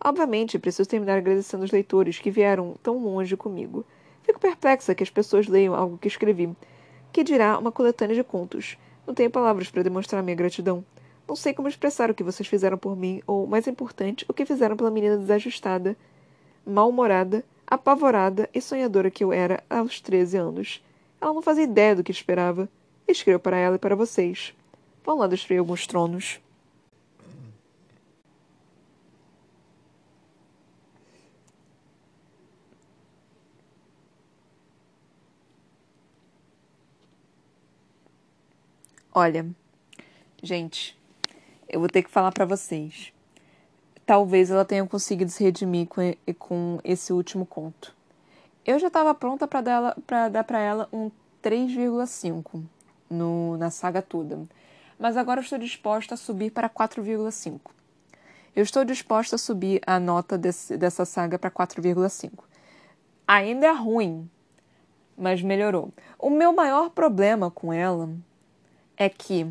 Obviamente, preciso terminar agradecendo os leitores que vieram tão longe comigo. Fico perplexa que as pessoas leiam algo que escrevi. Que dirá uma coletânea de contos. Não tenho palavras para demonstrar minha gratidão. Não sei como expressar o que vocês fizeram por mim, ou, mais importante, o que fizeram pela menina desajustada, mal-humorada, apavorada e sonhadora que eu era aos 13 anos. Ela não fazia ideia do que esperava. Escrevo para ela e para vocês. Vão lá destruir alguns tronos. Olha, gente, eu vou ter que falar para vocês talvez ela tenha conseguido se redimir com, com esse último conto. Eu já estava pronta para dar para ela um 3,5 na saga toda, mas agora estou disposta a subir para 4,5. Eu estou disposta a subir a nota desse, dessa saga para 4,5. Ainda é ruim, mas melhorou. O meu maior problema com ela é que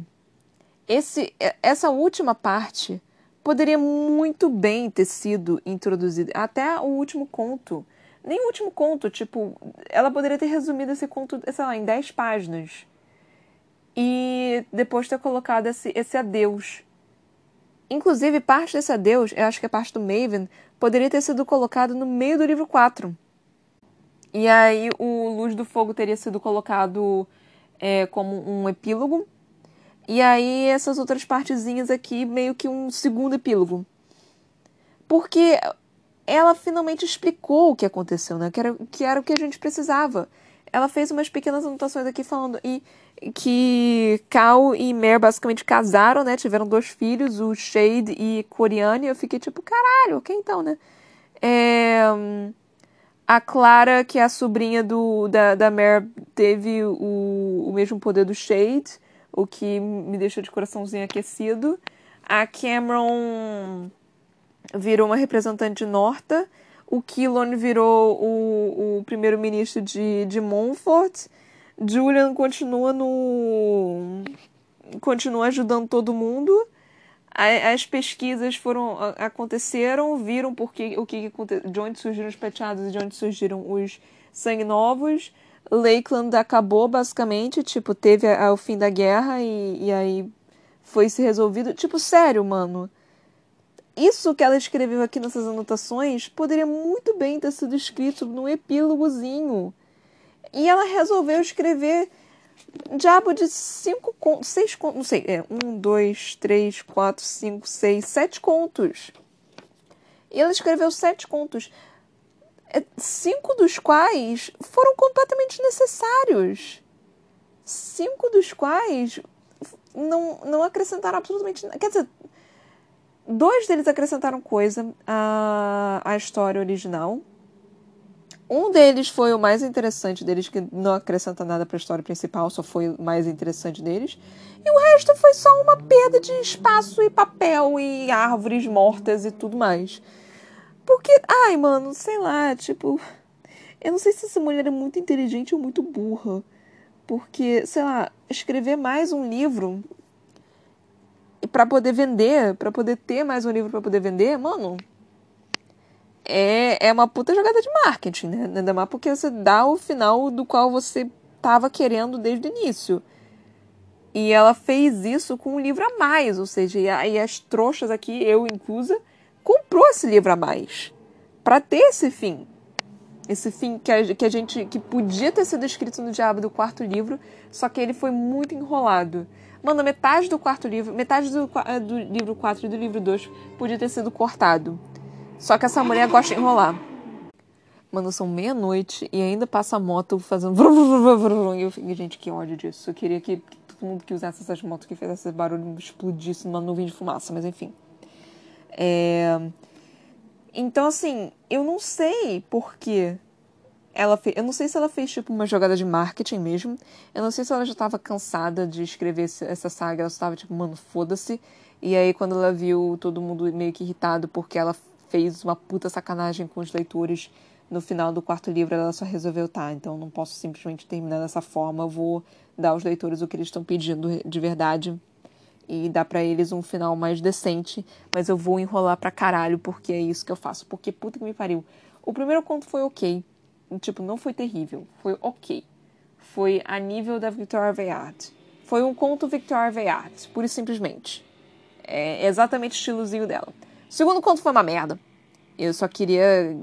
esse, essa última parte poderia muito bem ter sido introduzida. Até o último conto. Nem o último conto, tipo, ela poderia ter resumido esse conto, sei lá, em 10 páginas. E depois ter colocado esse, esse adeus. Inclusive, parte desse adeus, eu acho que a parte do Maven, poderia ter sido colocado no meio do livro 4. E aí o Luz do Fogo teria sido colocado é, como um epílogo e aí essas outras partezinhas aqui, meio que um segundo epílogo. Porque ela finalmente explicou o que aconteceu, né? Que era, que era o que a gente precisava. Ela fez umas pequenas anotações aqui falando e, que Cal e Mare basicamente casaram, né? Tiveram dois filhos, o Shade e Coriane. Eu fiquei tipo, caralho, ok então, né? É, a Clara, que é a sobrinha do, da, da Mare, teve o, o mesmo poder do Shade o que me deixou de coraçãozinho aquecido. A Cameron virou uma representante de Norta. O Killon virou o, o primeiro-ministro de, de Montfort. Julian continua no. continua ajudando todo mundo. As pesquisas foram aconteceram, viram porque o que de onde surgiram os prateados e de onde surgiram os sangue novos. Lakeland acabou basicamente, tipo, teve a, a, o fim da guerra e, e aí foi se resolvido. Tipo, sério, mano. Isso que ela escreveu aqui nessas anotações poderia muito bem ter sido escrito num epílogozinho. E ela resolveu escrever diabo de cinco contos, seis contos, não sei, é, um, dois, três, quatro, cinco, seis, sete contos. E ela escreveu sete contos, cinco dos quais foram completamente necessários. Cinco dos quais não, não acrescentaram absolutamente nada. Quer dizer, dois deles acrescentaram coisa à, à história original um deles foi o mais interessante deles, que não acrescenta nada para a história principal, só foi o mais interessante deles. E o resto foi só uma perda de espaço e papel e árvores mortas e tudo mais. Porque, ai, mano, sei lá, tipo. Eu não sei se essa mulher é muito inteligente ou muito burra. Porque, sei lá, escrever mais um livro para poder vender, para poder ter mais um livro para poder vender, mano, é, é uma puta jogada de marketing, né? Ainda mais porque você dá o final do qual você estava querendo desde o início. E ela fez isso com um livro a mais, ou seja, e as trouxas aqui, eu inclusa, comprou esse livro a mais para ter esse fim. Esse fim que a, que a gente que podia ter sido escrito no Diabo do quarto livro, só que ele foi muito enrolado. Mano, metade do quarto livro, metade do, do livro 4 e do livro 2 podia ter sido cortado. Só que essa mulher gosta de enrolar. Mano, são meia-noite e ainda passa a moto fazendo. E eu fico, gente, que ódio disso. Eu queria que, que todo mundo que usasse essas motos que fizesse esse barulho explodisse numa nuvem de fumaça, mas enfim. É... Então, assim, eu não sei por que ela fez. Eu não sei se ela fez tipo uma jogada de marketing mesmo. Eu não sei se ela já estava cansada de escrever essa saga. Ela estava tipo, mano, foda-se. E aí, quando ela viu todo mundo meio que irritado porque ela fez uma puta sacanagem com os leitores no final do quarto livro, ela só resolveu, tá, então não posso simplesmente terminar dessa forma, eu vou dar aos leitores o que eles estão pedindo de verdade e dar para eles um final mais decente, mas eu vou enrolar pra caralho porque é isso que eu faço, porque puta que me pariu. O primeiro conto foi ok, tipo, não foi terrível, foi ok. Foi a nível da Victoria Aveyard. Foi um conto Victoria Aveyard, pura e simplesmente. É exatamente o estilozinho dela. O segundo conto foi uma merda. Eu só queria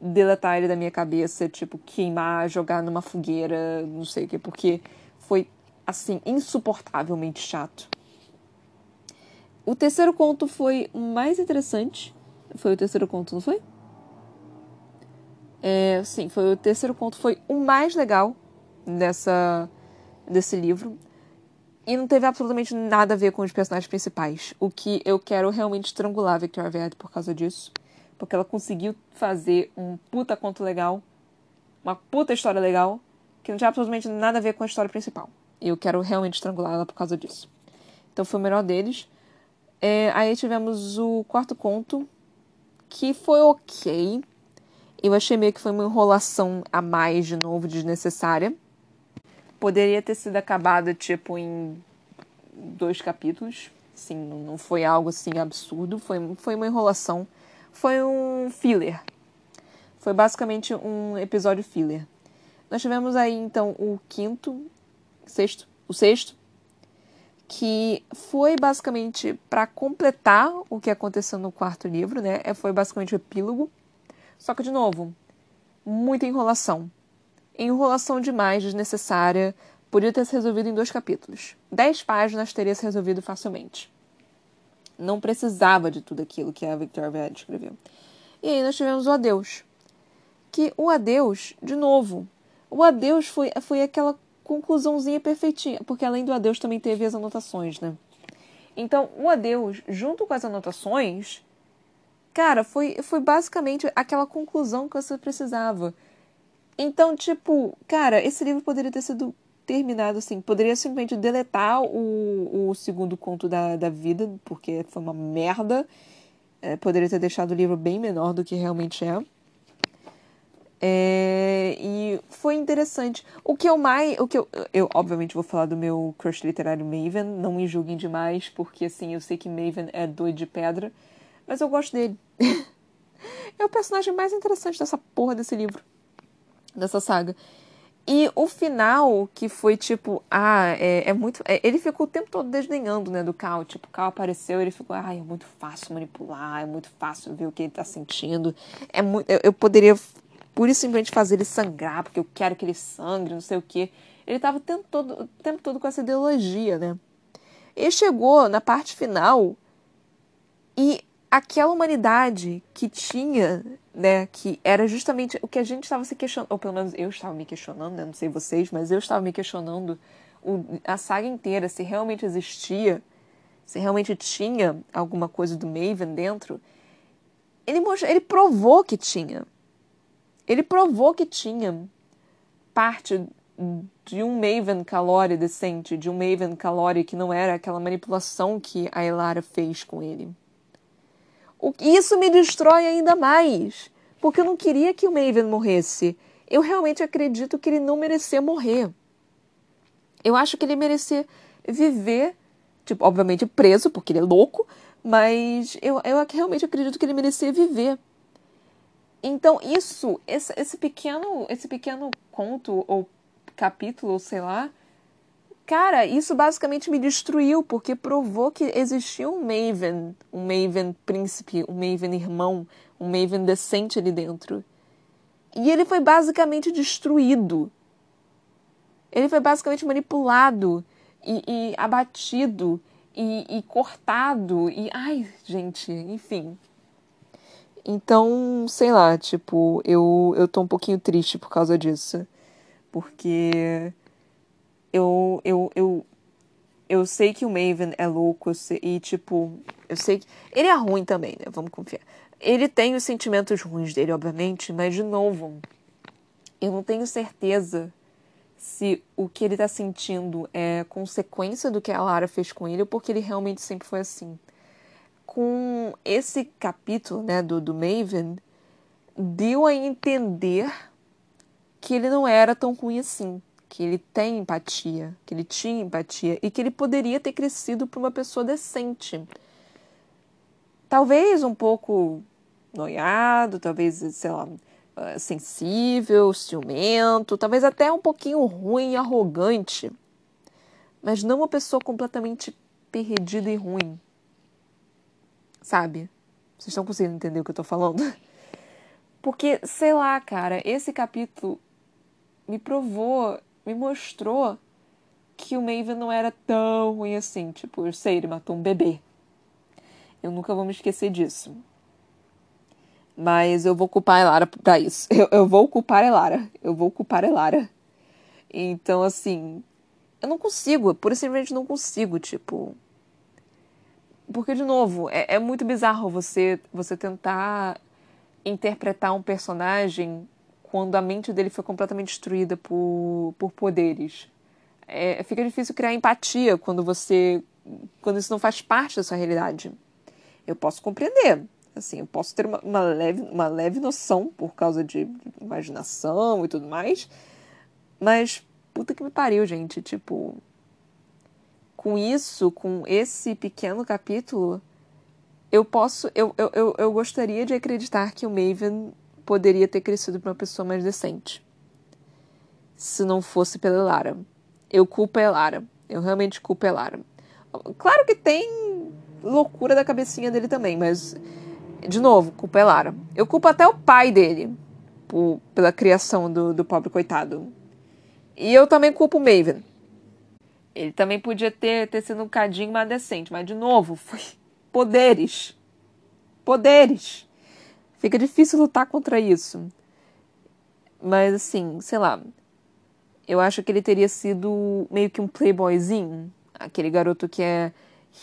deletar ele da minha cabeça, tipo, queimar, jogar numa fogueira, não sei o que, porque foi, assim, insuportavelmente chato. O terceiro conto foi o mais interessante. Foi o terceiro conto, não foi? É, sim, foi o terceiro conto, foi o mais legal dessa, desse livro. E não teve absolutamente nada a ver com os personagens principais. O que eu quero realmente estrangular a Victoria Verde por causa disso. Porque ela conseguiu fazer um puta conto legal, uma puta história legal, que não tinha absolutamente nada a ver com a história principal. E eu quero realmente estrangular ela por causa disso. Então foi o melhor deles. É, aí tivemos o quarto conto, que foi ok. Eu achei meio que foi uma enrolação a mais de novo, desnecessária poderia ter sido acabada, tipo, em dois capítulos. Sim, não foi algo assim absurdo, foi, foi uma enrolação. Foi um filler. Foi basicamente um episódio filler. Nós tivemos aí então o quinto, sexto, o sexto, que foi basicamente para completar o que aconteceu no quarto livro, né? É, foi basicamente o epílogo. Só que de novo, muita enrolação enrolação demais, desnecessária, podia ter se resolvido em dois capítulos. Dez páginas teria se resolvido facilmente. Não precisava de tudo aquilo que a Victoria Verde escreveu. E aí nós tivemos o Adeus. Que o Adeus, de novo, o Adeus foi, foi aquela conclusãozinha perfeitinha, porque além do Adeus também teve as anotações, né? Então, o Adeus, junto com as anotações, cara, foi, foi basicamente aquela conclusão que você precisava. Então, tipo, cara, esse livro poderia ter sido terminado assim. Poderia simplesmente deletar o, o segundo conto da, da vida, porque foi uma merda. É, poderia ter deixado o livro bem menor do que realmente é. É. e foi interessante. O que eu mais. O que eu, eu, obviamente, vou falar do meu crush literário Maven. Não me julguem demais, porque assim, eu sei que Maven é doido de pedra. Mas eu gosto dele. é o personagem mais interessante dessa porra desse livro. dessa saga. E o final, que foi tipo, ah, é, é muito. É, ele ficou o tempo todo desdenhando, né, do Cal. Tipo, o Cal apareceu, ele ficou, ah, é muito fácil manipular, é muito fácil ver o que ele tá sentindo. É muito. Eu, eu poderia, por isso, simplesmente fazer ele sangrar, porque eu quero que ele sangre, não sei o quê. Ele tava o tempo todo, o tempo todo com essa ideologia, né? Ele chegou na parte final e aquela humanidade que tinha, né, que era justamente o que a gente estava se questionando, ou pelo menos eu estava me questionando, né, não sei vocês, mas eu estava me questionando o, a saga inteira, se realmente existia, se realmente tinha alguma coisa do Maven dentro. Ele, ele provou que tinha. Ele provou que tinha parte de um Maven Calori decente, de um Maven Calori que não era aquela manipulação que a Elara fez com ele. O, isso me destrói ainda mais, porque eu não queria que o Maven morresse. Eu realmente acredito que ele não merecia morrer. Eu acho que ele merecia viver, tipo, obviamente preso, porque ele é louco, mas eu, eu realmente acredito que ele merecia viver. Então, isso, esse, esse pequeno esse pequeno conto ou capítulo, sei lá, Cara, isso basicamente me destruiu, porque provou que existia um Maven, um Maven príncipe, um Maven irmão, um Maven decente ali dentro. E ele foi basicamente destruído. Ele foi basicamente manipulado e, e abatido e, e cortado. E. Ai, gente, enfim. Então, sei lá, tipo, eu, eu tô um pouquinho triste por causa disso. Porque eu, eu, eu, eu sei que o Maven é louco sei, e, tipo, eu sei que. Ele é ruim também, né? Vamos confiar. Ele tem os sentimentos ruins dele, obviamente, mas, de novo, eu não tenho certeza se o que ele tá sentindo é consequência do que a Lara fez com ele ou porque ele realmente sempre foi assim. Com esse capítulo, né, do, do Maven, deu a entender que ele não era tão ruim assim que ele tem empatia, que ele tinha empatia e que ele poderia ter crescido para uma pessoa decente. Talvez um pouco noiado, talvez, sei lá, ah, sensível, ciumento, talvez até um pouquinho ruim arrogante, mas não uma pessoa completamente perdida e ruim. Sabe? Vocês estão conseguindo entender o que eu tô falando? Porque, sei lá, cara, esse capítulo me provou me mostrou que o Maven não era tão ruim assim. Tipo, eu sei, ele matou um bebê. Eu nunca vou me esquecer disso. Mas eu vou culpar a Elara pra isso. Eu, eu vou culpar a Elara. Eu vou culpar a Elara. Então, assim, eu não consigo, por simplesmente não consigo, tipo. Porque, de novo, é, é muito bizarro você, você tentar interpretar um personagem quando a mente dele foi completamente destruída por, por poderes. É, fica difícil criar empatia quando você quando isso não faz parte da sua realidade. Eu posso compreender, assim, eu posso ter uma, uma leve, uma leve noção por causa de imaginação e tudo mais, mas puta que me pariu, gente, tipo, com isso, com esse pequeno capítulo, eu posso, eu, eu, eu, eu gostaria de acreditar que o Maven poderia ter crescido para uma pessoa mais decente. Se não fosse pela Lara. Eu culpo a Elara. Eu realmente culpo a Elara. Claro que tem loucura da cabecinha dele também, mas, de novo, culpa a Elara. Eu culpo até o pai dele por, pela criação do, do pobre coitado. E eu também culpo o Maven. Ele também podia ter, ter sido um cadinho mais decente, mas, de novo, foi poderes. Poderes. Fica difícil lutar contra isso. Mas assim, sei lá. Eu acho que ele teria sido meio que um playboyzinho. Aquele garoto que é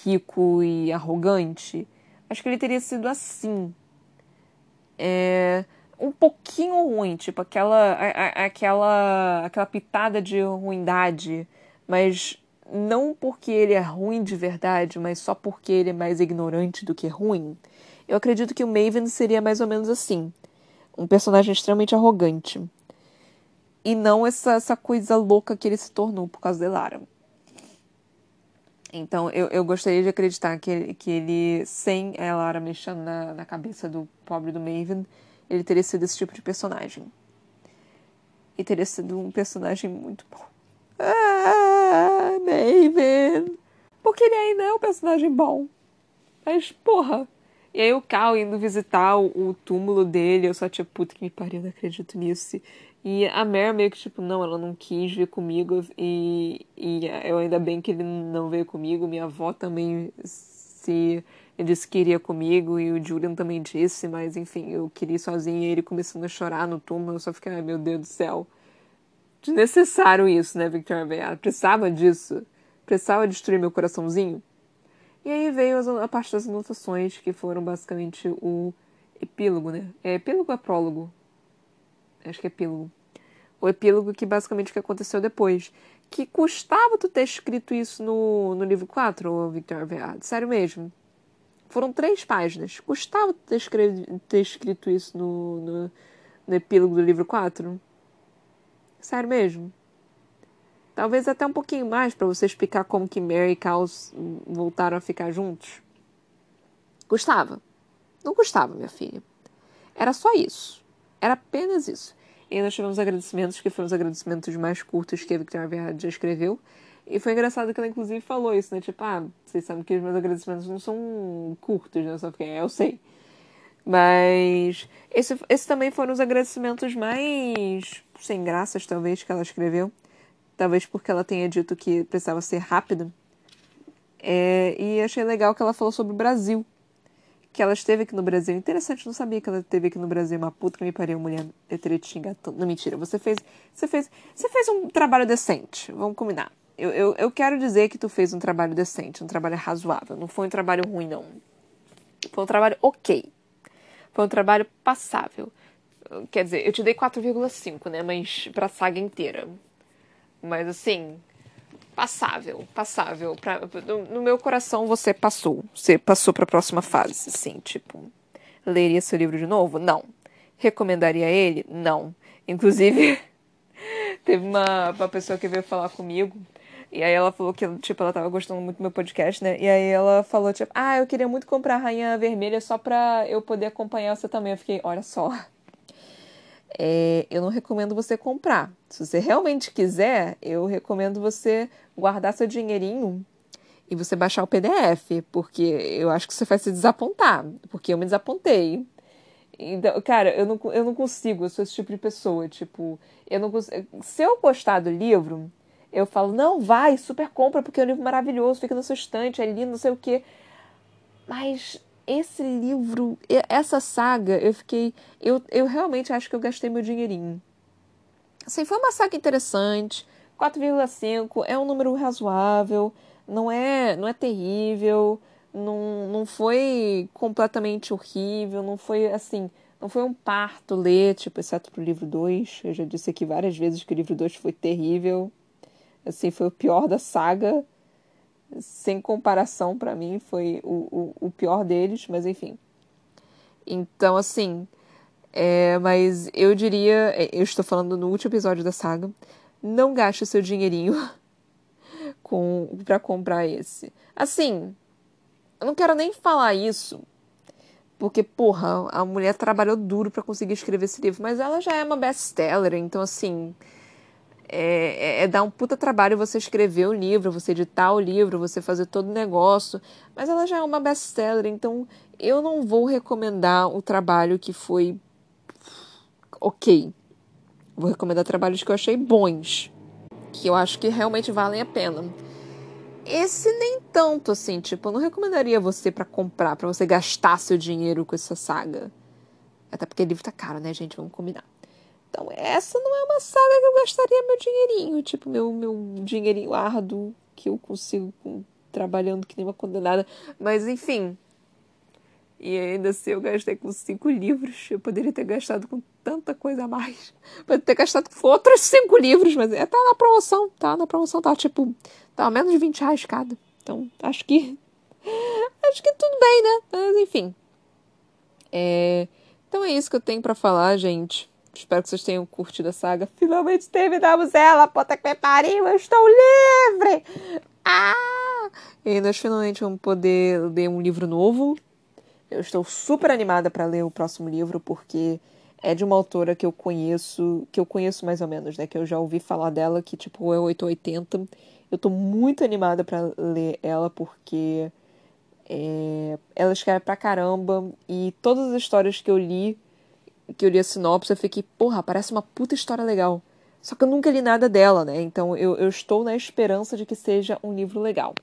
rico e arrogante. Acho que ele teria sido assim. É, um pouquinho ruim, tipo aquela, a, aquela, aquela pitada de ruindade, mas não porque ele é ruim de verdade, mas só porque ele é mais ignorante do que ruim. Eu acredito que o Maven seria mais ou menos assim. Um personagem extremamente arrogante. E não essa, essa coisa louca que ele se tornou por causa de Lara. Então, eu, eu gostaria de acreditar que ele, que ele, sem a Lara mexendo na, na cabeça do pobre do Maven, ele teria sido esse tipo de personagem. E teria sido um personagem muito bom. Ah, Maven! Porque ele ainda é um personagem bom. Mas, porra. E aí o Cal indo visitar o, o túmulo dele, eu só tinha puta que me pariu, não acredito nisso. E a Mer meio que, tipo, não, ela não quis vir comigo. E, e eu ainda bem que ele não veio comigo. Minha avó também se ele disse que iria comigo e o Julian também disse, mas enfim, eu queria ir sozinha e ele começando a chorar no túmulo, eu só fiquei, ai meu Deus do céu. Desnecessário isso, né, Victoria Beata? Precisava disso. Precisava destruir meu coraçãozinho. E aí veio a parte das anotações, que foram basicamente o epílogo, né? É epílogo ou é prólogo? Acho que é epílogo. O epílogo que basicamente o que aconteceu depois. Que custava tu ter escrito isso no, no livro 4, Victor Veado? Sério mesmo. Foram três páginas. Custava ter, escrevi, ter escrito isso no, no, no epílogo do livro 4? Sério mesmo? Talvez até um pouquinho mais para você explicar como que Mary e Cal voltaram a ficar juntos. Custava. Não custava, minha filha. Era só isso. Era apenas isso. E nós tivemos agradecimentos, que foram os agradecimentos mais curtos que a Victoria já escreveu. E foi engraçado que ela, inclusive, falou isso, né? Tipo, ah, vocês sabem que os meus agradecimentos não são curtos, né? Só porque é, eu sei. Mas esse, esse também foram os agradecimentos mais sem graças, talvez, que ela escreveu. Talvez porque ela tenha dito que precisava ser rápida. É, e achei legal que ela falou sobre o Brasil. Que ela esteve aqui no Brasil. Interessante, não sabia que ela esteve aqui no Brasil. Uma puta que me pariu, mulher. Eu teria te xingado. Não, mentira. Você fez, você fez, você fez um trabalho decente. Vamos combinar. Eu, eu, eu quero dizer que tu fez um trabalho decente, um trabalho razoável. Não foi um trabalho ruim, não. Foi um trabalho ok. Foi um trabalho passável. Quer dizer, eu te dei 4,5, né? Mas pra saga inteira. Mas assim, passável, passável. Pra, no, no, meu coração você passou. Você passou pra próxima fase, assim, tipo. Leria seu livro de novo? Não. Recomendaria ele? Não. Inclusive, teve uma, uma pessoa que veio falar comigo e aí ela falou que, tipo, ela tava gostando muito do meu podcast, né? E aí ela falou, tipo, ah, eu queria muito comprar a Rainha Vermelha só pra eu poder acompanhar você também. Eu fiquei, olha só. É, eu não recomendo você comprar. Se você realmente quiser, eu recomendo você guardar seu dinheirinho e você baixar o PDF, porque eu acho que você vai se desapontar, porque eu me desapontei. Então, cara, eu não, eu não consigo, eu sou esse tipo de pessoa, tipo, eu não consigo, se eu gostar do livro, eu falo, não, vai, super compra, porque é um livro maravilhoso, fica na sua estante, é lindo, não sei o quê. Mas esse livro, essa saga, eu fiquei. Eu, eu realmente acho que eu gastei meu dinheirinho. Assim, foi uma saga interessante. 4,5 é um número razoável, não é, não é terrível, não, não foi completamente horrível, não foi assim. Não foi um parto ler, tipo, exceto pro livro 2. Eu já disse aqui várias vezes que o livro 2 foi terrível. Assim, foi o pior da saga. Sem comparação para mim, foi o, o, o, pior deles, mas enfim. Então, assim. É, mas eu diria. É, eu estou falando no último episódio da saga. Não gaste seu dinheirinho com para comprar esse. Assim, eu não quero nem falar isso, porque, porra, a mulher trabalhou duro para conseguir escrever esse livro, mas ela já é uma best-seller, então, assim, é, é, é, dar um puta trabalho você escrever o livro, você editar o livro, você fazer todo o negócio. Mas ela já é uma best-seller, então eu não vou recomendar o trabalho que foi ok. Vou recomendar trabalhos que eu achei bons, que eu acho que realmente valem a pena. Esse nem tanto assim, tipo, eu não recomendaria você para comprar, para você gastar seu dinheiro com essa saga. Até porque o livro tá caro, né, gente? Vamos combinar. Então, essa não é uma saga que eu gastaria meu dinheirinho, tipo, meu, meu dinheirinho árduo que eu consigo com, trabalhando que nem uma condenada. Mas, enfim. E ainda assim eu gastei com cinco livros. Eu poderia ter gastado com tanta coisa a mais. Poderia ter gastado com outros cinco livros, mas é, tá na promoção, tá na promoção, tá tipo, tá menos de 20 reais cada. Então, acho que. Acho que tudo bem, né? Mas enfim. É... Então é isso que eu tenho para falar, gente. Espero que vocês tenham curtido a saga. Finalmente terminamos ela, puta que pariu, eu estou livre! Ah! E nós finalmente vamos poder ler um livro novo. Eu estou super animada para ler o próximo livro, porque é de uma autora que eu conheço, que eu conheço mais ou menos, né? Que eu já ouvi falar dela, que tipo é 880. Eu tô muito animada para ler ela porque é, ela escreve pra caramba e todas as histórias que eu li, que eu li a sinopse, eu fiquei, porra, parece uma puta história legal. Só que eu nunca li nada dela, né? Então eu, eu estou na esperança de que seja um livro legal.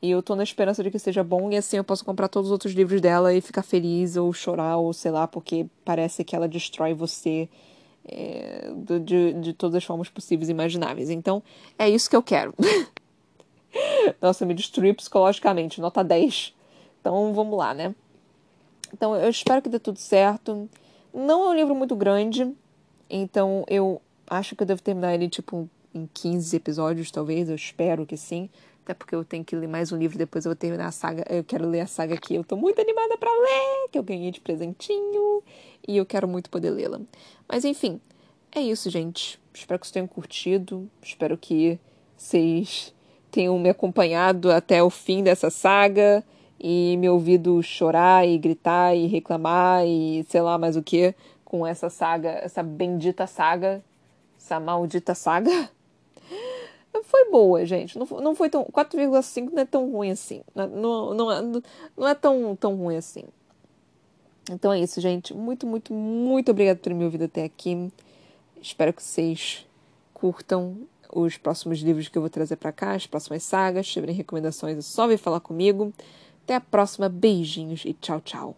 E eu tô na esperança de que seja bom e assim eu posso comprar todos os outros livros dela e ficar feliz ou chorar ou sei lá, porque parece que ela destrói você é, de, de todas as formas possíveis e imagináveis. Então é isso que eu quero. Nossa, me destruiu psicologicamente, nota 10. Então vamos lá, né? Então eu espero que dê tudo certo. Não é um livro muito grande, então eu acho que eu devo terminar ele tipo em 15 episódios, talvez, eu espero que sim. Até porque eu tenho que ler mais um livro, depois eu vou terminar a saga. Eu quero ler a saga que eu tô muito animada para ler, que eu ganhei de presentinho, e eu quero muito poder lê-la. Mas enfim, é isso, gente. Espero que vocês tenham curtido. Espero que vocês tenham me acompanhado até o fim dessa saga e me ouvido chorar e gritar e reclamar e sei lá mais o que com essa saga, essa bendita saga, essa maldita saga. Foi boa, gente. Não, não foi tão. 4,5 não é tão ruim assim. Não, não, é, não é tão, tão ruim assim. Então é isso, gente. Muito, muito, muito obrigada por me ouvir até aqui. Espero que vocês curtam os próximos livros que eu vou trazer para cá, as próximas sagas. Se tiverem recomendações, é só vir falar comigo. Até a próxima. Beijinhos e tchau, tchau.